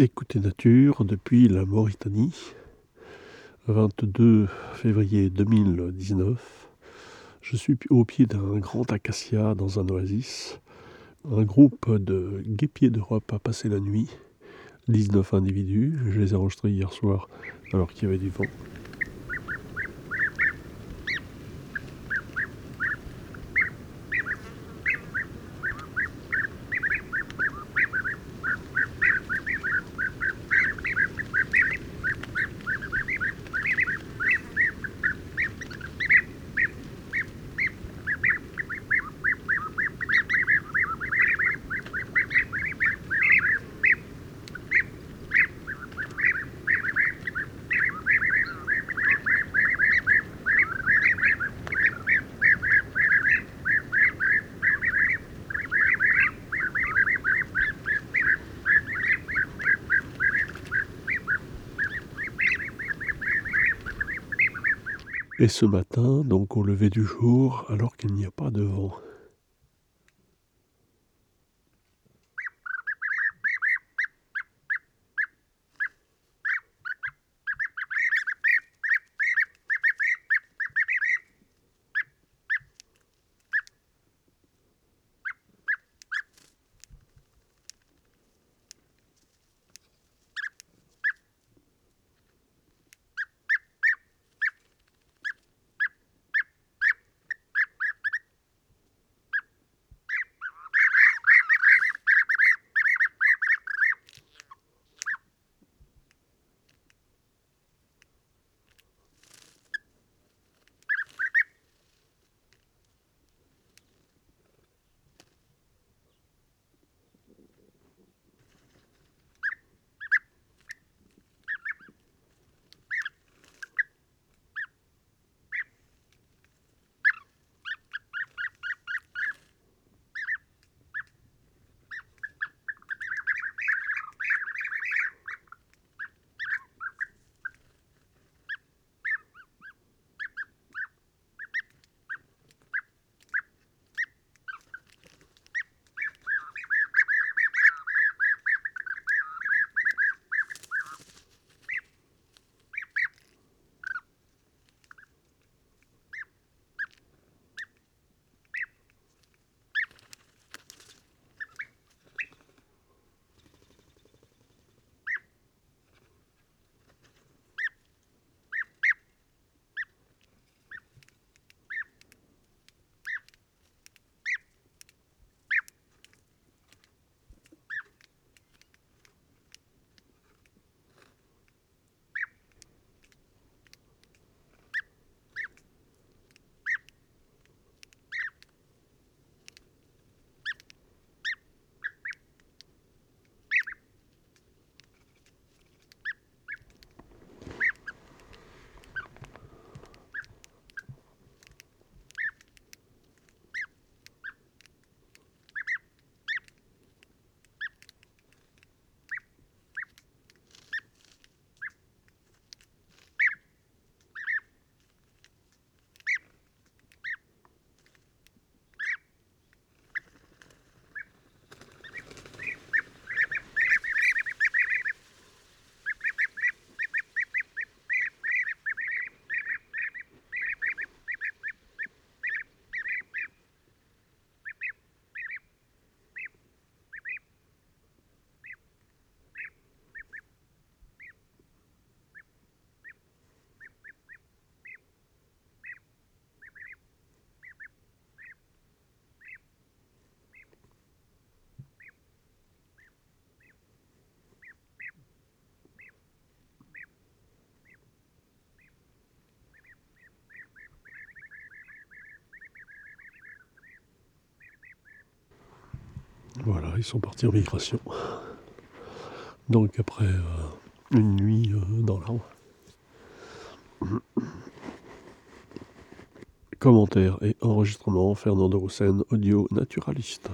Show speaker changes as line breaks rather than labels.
Écoutez Nature depuis la Mauritanie, 22 février 2019. Je suis au pied d'un grand acacia dans un oasis. Un groupe de guépiers d'Europe a passé la nuit, 19 individus. Je les ai enregistrés hier soir alors qu'il y avait du vent. Et ce matin, donc au lever du jour, alors qu'il n'y a pas de vent. Voilà, ils sont partis en migration. Donc après euh, une nuit euh, dans l'arbre. Commentaire et enregistrement Fernando Roussen, audio naturaliste.